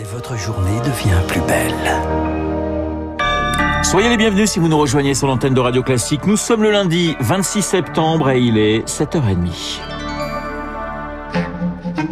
Et votre journée devient plus belle. Soyez les bienvenus si vous nous rejoignez sur l'antenne de Radio Classique. Nous sommes le lundi 26 septembre et il est 7h30.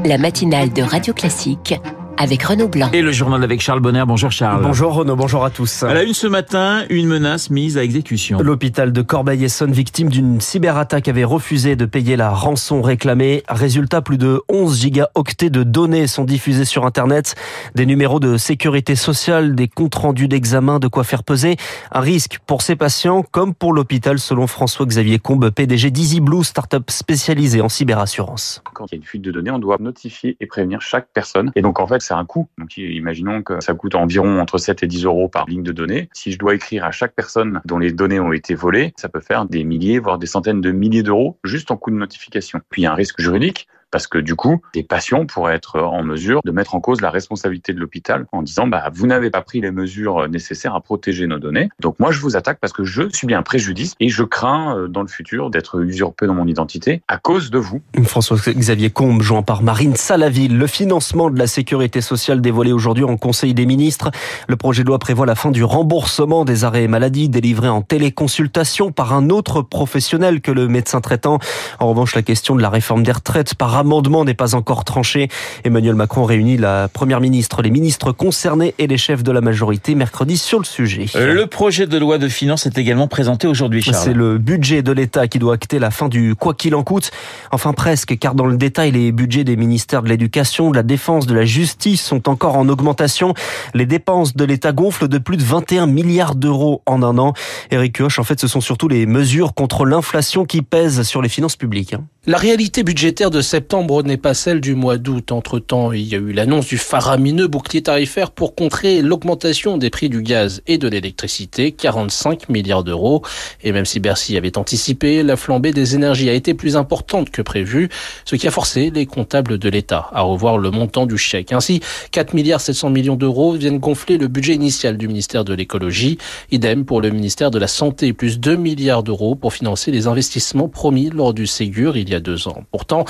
La matinale de Radio Classique avec Renaud Blanc. Et le journal avec Charles Bonner. Bonjour Charles. Bonjour Renaud, bonjour à tous. À la une ce matin, une menace mise à exécution. L'hôpital de Corbeil-Essonne, victime d'une cyberattaque, avait refusé de payer la rançon réclamée. Résultat, plus de 11 gigaoctets de données sont diffusés sur Internet. Des numéros de sécurité sociale, des comptes rendus d'examen, de quoi faire peser un risque pour ces patients comme pour l'hôpital, selon François-Xavier Combe, PDG d'EasyBlue, start-up spécialisée en cyberassurance. Quand il y a une fuite de données, on doit notifier et prévenir chaque personne. Et donc, en fait, c'est un coût. Donc, imaginons que ça coûte environ entre 7 et 10 euros par ligne de données. Si je dois écrire à chaque personne dont les données ont été volées, ça peut faire des milliers, voire des centaines de milliers d'euros juste en coût de notification. Puis, il y a un risque juridique parce que du coup, des patients pourraient être en mesure de mettre en cause la responsabilité de l'hôpital en disant bah vous n'avez pas pris les mesures nécessaires à protéger nos données. Donc moi je vous attaque parce que je suis bien préjudice et je crains euh, dans le futur d'être usurpé dans mon identité à cause de vous. François-Xavier Combe, joint par Marine Salaville, le financement de la sécurité sociale dévoilé aujourd'hui en Conseil des ministres. Le projet de loi prévoit la fin du remboursement des arrêts maladie délivrés en téléconsultation par un autre professionnel que le médecin traitant. En revanche, la question de la réforme des retraites par amendement n'est pas encore tranché. Emmanuel Macron réunit la première ministre, les ministres concernés et les chefs de la majorité mercredi sur le sujet. Le projet de loi de finances est également présenté aujourd'hui, Charles. C'est le budget de l'État qui doit acter la fin du quoi qu'il en coûte. Enfin presque, car dans le détail, les budgets des ministères de l'Éducation, de la Défense, de la Justice sont encore en augmentation. Les dépenses de l'État gonflent de plus de 21 milliards d'euros en un an. Eric Kioch, en fait, ce sont surtout les mesures contre l'inflation qui pèsent sur les finances publiques. hein. La réalité budgétaire de septembre n'est pas celle du mois d'août. Entre-temps, il y a eu l'annonce du faramineux bouclier tarifaire pour contrer l'augmentation des prix du gaz et de l'électricité, 45 milliards d'euros. Et même si Bercy avait anticipé, la flambée des énergies a été plus importante que prévu, ce qui a forcé les comptables de l'État à revoir le montant du chèque. Ainsi, 4 milliards 700 millions d'euros viennent gonfler le budget initial du ministère de l'écologie. Idem pour le ministère de la Santé, plus 2 milliards d'euros pour financer les investissements promis lors du Ségur il y a deux ans. Pourtant,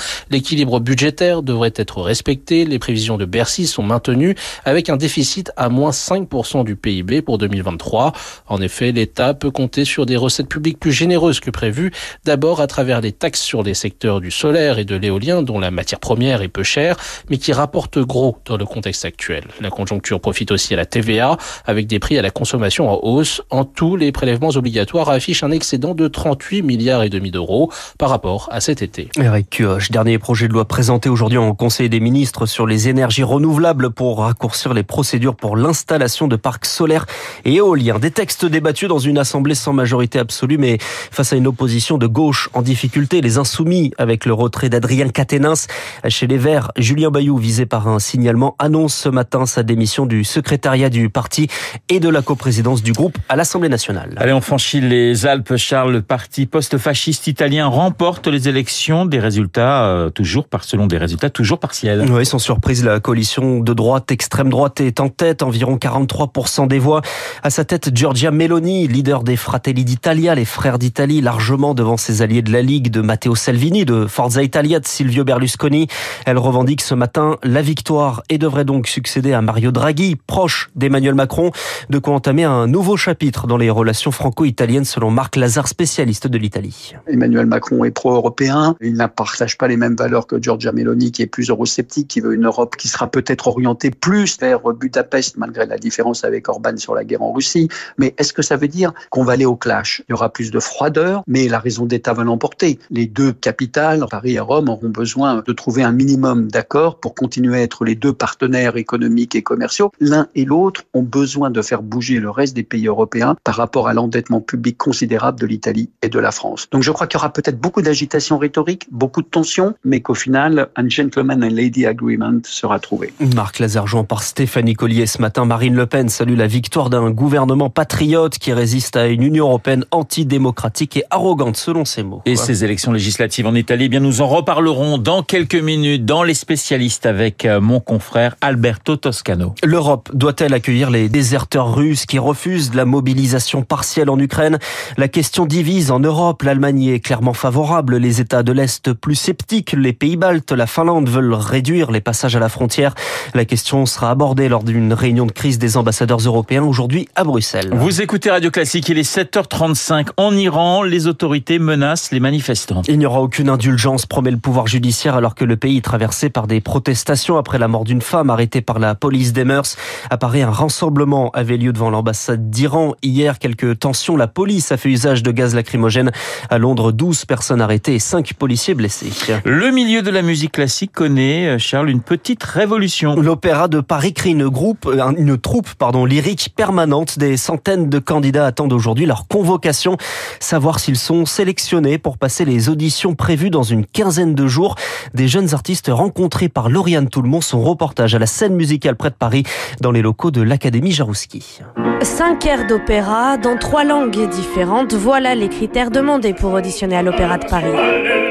l'équilibre budgétaire devrait être respecté. Les prévisions de Bercy sont maintenues avec un déficit à moins 5% du PIB pour 2023. En effet, l'État peut compter sur des recettes publiques plus généreuses que prévu. D'abord à travers les taxes sur les secteurs du solaire et de l'éolien dont la matière première est peu chère, mais qui rapportent gros dans le contexte actuel. La conjoncture profite aussi à la TVA avec des prix à la consommation en hausse. En tout, les prélèvements obligatoires affichent un excédent de 38 milliards et demi d'euros par rapport à cet été. Eric dernier projet de loi présenté aujourd'hui en Conseil des ministres sur les énergies renouvelables pour raccourcir les procédures pour l'installation de parcs solaires et éoliens. Des textes débattus dans une assemblée sans majorité absolue, mais face à une opposition de gauche en difficulté, les insoumis avec le retrait d'Adrien Quatennens chez les Verts. Julien Bayou, visé par un signalement, annonce ce matin sa démission du secrétariat du parti et de la coprésidence du groupe à l'Assemblée nationale. Allez, on franchit les Alpes, Charles. Le parti post-fasciste italien remporte les élections. Des résultats euh, toujours par selon des résultats toujours partiels. Oui, sans surprise, la coalition de droite, extrême droite est en tête, environ 43% des voix. À sa tête, Giorgia Meloni, leader des Fratelli d'Italia, les frères d'Italie, largement devant ses alliés de la Ligue, de Matteo Salvini, de Forza Italia, de Silvio Berlusconi. Elle revendique ce matin la victoire et devrait donc succéder à Mario Draghi, proche d'Emmanuel Macron, de quoi entamer un nouveau chapitre dans les relations franco-italiennes selon Marc Lazare, spécialiste de l'Italie. Emmanuel Macron est pro-européen, il ne partage pas les mêmes valeurs que Giorgia Meloni qui est plus eurosceptique, qui veut une Europe qui sera peut-être orientée plus vers Budapest malgré la différence avec Orban sur la guerre en Russie. Mais est-ce que ça veut dire qu'on va aller au clash? Il y aura plus de froideur, mais la raison d'État va l'emporter. Les deux capitales, Paris et Rome, auront besoin de trouver un minimum d'accords pour continuer à être les deux partenaires économiques et commerciaux. L'un et l'autre ont besoin de faire bouger le reste des pays européens par rapport à l'endettement public considérable de l'Italie et de la France. Donc je crois qu'il y aura peut-être beaucoup d'agitation rhétorique, beaucoup de tensions, mais qu'au final, un gentleman and lady agreement sera trouvé. Marc Lazarjean par Stéphanie Collier ce matin. Marine Le Pen salue la victoire d'un gouvernement patriote qui résiste à une Union européenne antidémocratique et arrogante, selon ses mots. Et ces élections législatives en Italie, eh bien nous en reparlerons dans quelques minutes dans les spécialistes avec euh, mon confrère Alberto Toscano. L'Europe doit-elle accueillir les déserteurs russes qui refusent la mobilisation partielle en Ukraine? La question divise en Europe. L'Allemagne est clairement favorable, les États de l'Est plus sceptiques, les pays baltes, la Finlande veulent réduire les passages à la frontière. La question sera abordée lors d'une réunion de crise des ambassadeurs européens aujourd'hui à Bruxelles. Vous écoutez Radio Classique, il est 7h35. En Iran, les autorités menacent les manifestants. Il n'y aura aucune indulgence, promet le pouvoir judiciaire, alors que le pays est traversé par des protestations après la mort d'une femme arrêtée par la police des mœurs. Apparaît un rassemblement avait lieu devant l'ambassade d'Iran. Hier, quelques tensions. La police a fait usage de gaz lacrymogène. À Londres, 12 personnes arrêtées et 5 policiers blessés. Le milieu de la musique classique connaît, euh, Charles, une petite révolution. L'Opéra de Paris crée une, groupe, euh, une troupe pardon, lyrique permanente. Des centaines de candidats attendent aujourd'hui leur convocation. Savoir s'ils sont sélectionnés pour passer les auditions prévues dans une quinzaine de jours. Des jeunes artistes rencontrés par Lauriane Toulmont. Son reportage à la scène musicale près de Paris, dans les locaux de l'Académie Jarouski. Cinq airs d'opéra dans trois langues différentes, voilà les critères demandés pour auditionner à l'Opéra de Paris.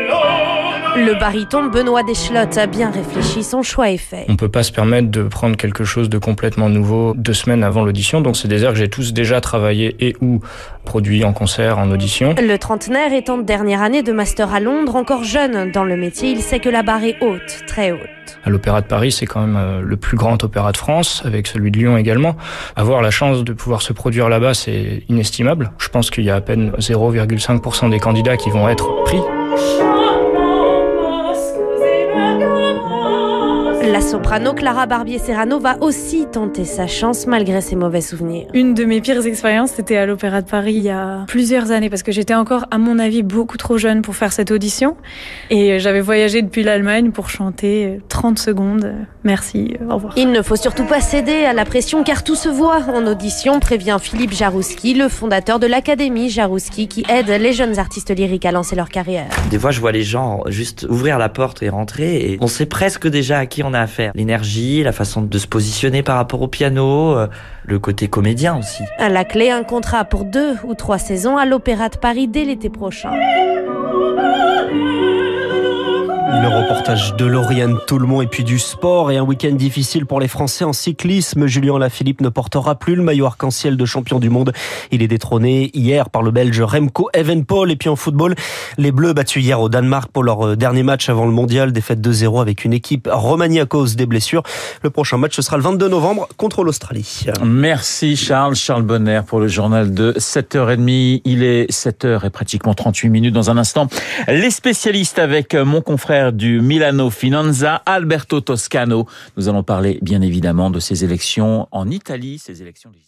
Le baryton Benoît Deschlottes a bien réfléchi, son choix est fait. On peut pas se permettre de prendre quelque chose de complètement nouveau deux semaines avant l'audition, donc c'est des airs que j'ai tous déjà travaillé et ou produit en concert, en audition. Le trentenaire est en dernière année de master à Londres, encore jeune dans le métier, il sait que la barre est haute, très haute. À l'Opéra de Paris, c'est quand même euh, le plus grand opéra de France, avec celui de Lyon également. Avoir la chance de pouvoir se produire là-bas, c'est inestimable. Je pense qu'il y a à peine 0,5% des candidats qui vont être pris. Soprano Clara Barbier-Serrano va aussi tenter sa chance malgré ses mauvais souvenirs. Une de mes pires expériences, c'était à l'Opéra de Paris il y a plusieurs années parce que j'étais encore, à mon avis, beaucoup trop jeune pour faire cette audition. Et j'avais voyagé depuis l'Allemagne pour chanter 30 secondes. Merci, au revoir. Il ne faut surtout pas céder à la pression car tout se voit en audition, prévient Philippe Jarouski, le fondateur de l'Académie Jarouski qui aide les jeunes artistes lyriques à lancer leur carrière. Des fois, je vois les gens juste ouvrir la porte et rentrer et on sait presque déjà à qui on a affaire. L'énergie, la façon de se positionner par rapport au piano, euh, le côté comédien aussi. À la clé, un contrat pour deux ou trois saisons à l'Opéra de Paris dès l'été prochain. Le reportage de Lauriane Toulmont et puis du sport et un week-end difficile pour les Français en cyclisme. Julien Lafilippe ne portera plus le maillot arc-en-ciel de champion du monde. Il est détrôné hier par le Belge Remco Evenpol. Et puis en football, les Bleus battus hier au Danemark pour leur dernier match avant le mondial. Défaite 2-0 avec une équipe remaniée à cause des blessures. Le prochain match ce sera le 22 novembre contre l'Australie. Merci Charles. Charles Bonner pour le journal de 7h30. Il est 7h et pratiquement 38 minutes dans un instant. Les spécialistes avec mon confrère du Milano Finanza, Alberto Toscano. Nous allons parler bien évidemment de ces élections en Italie, ces élections législatives.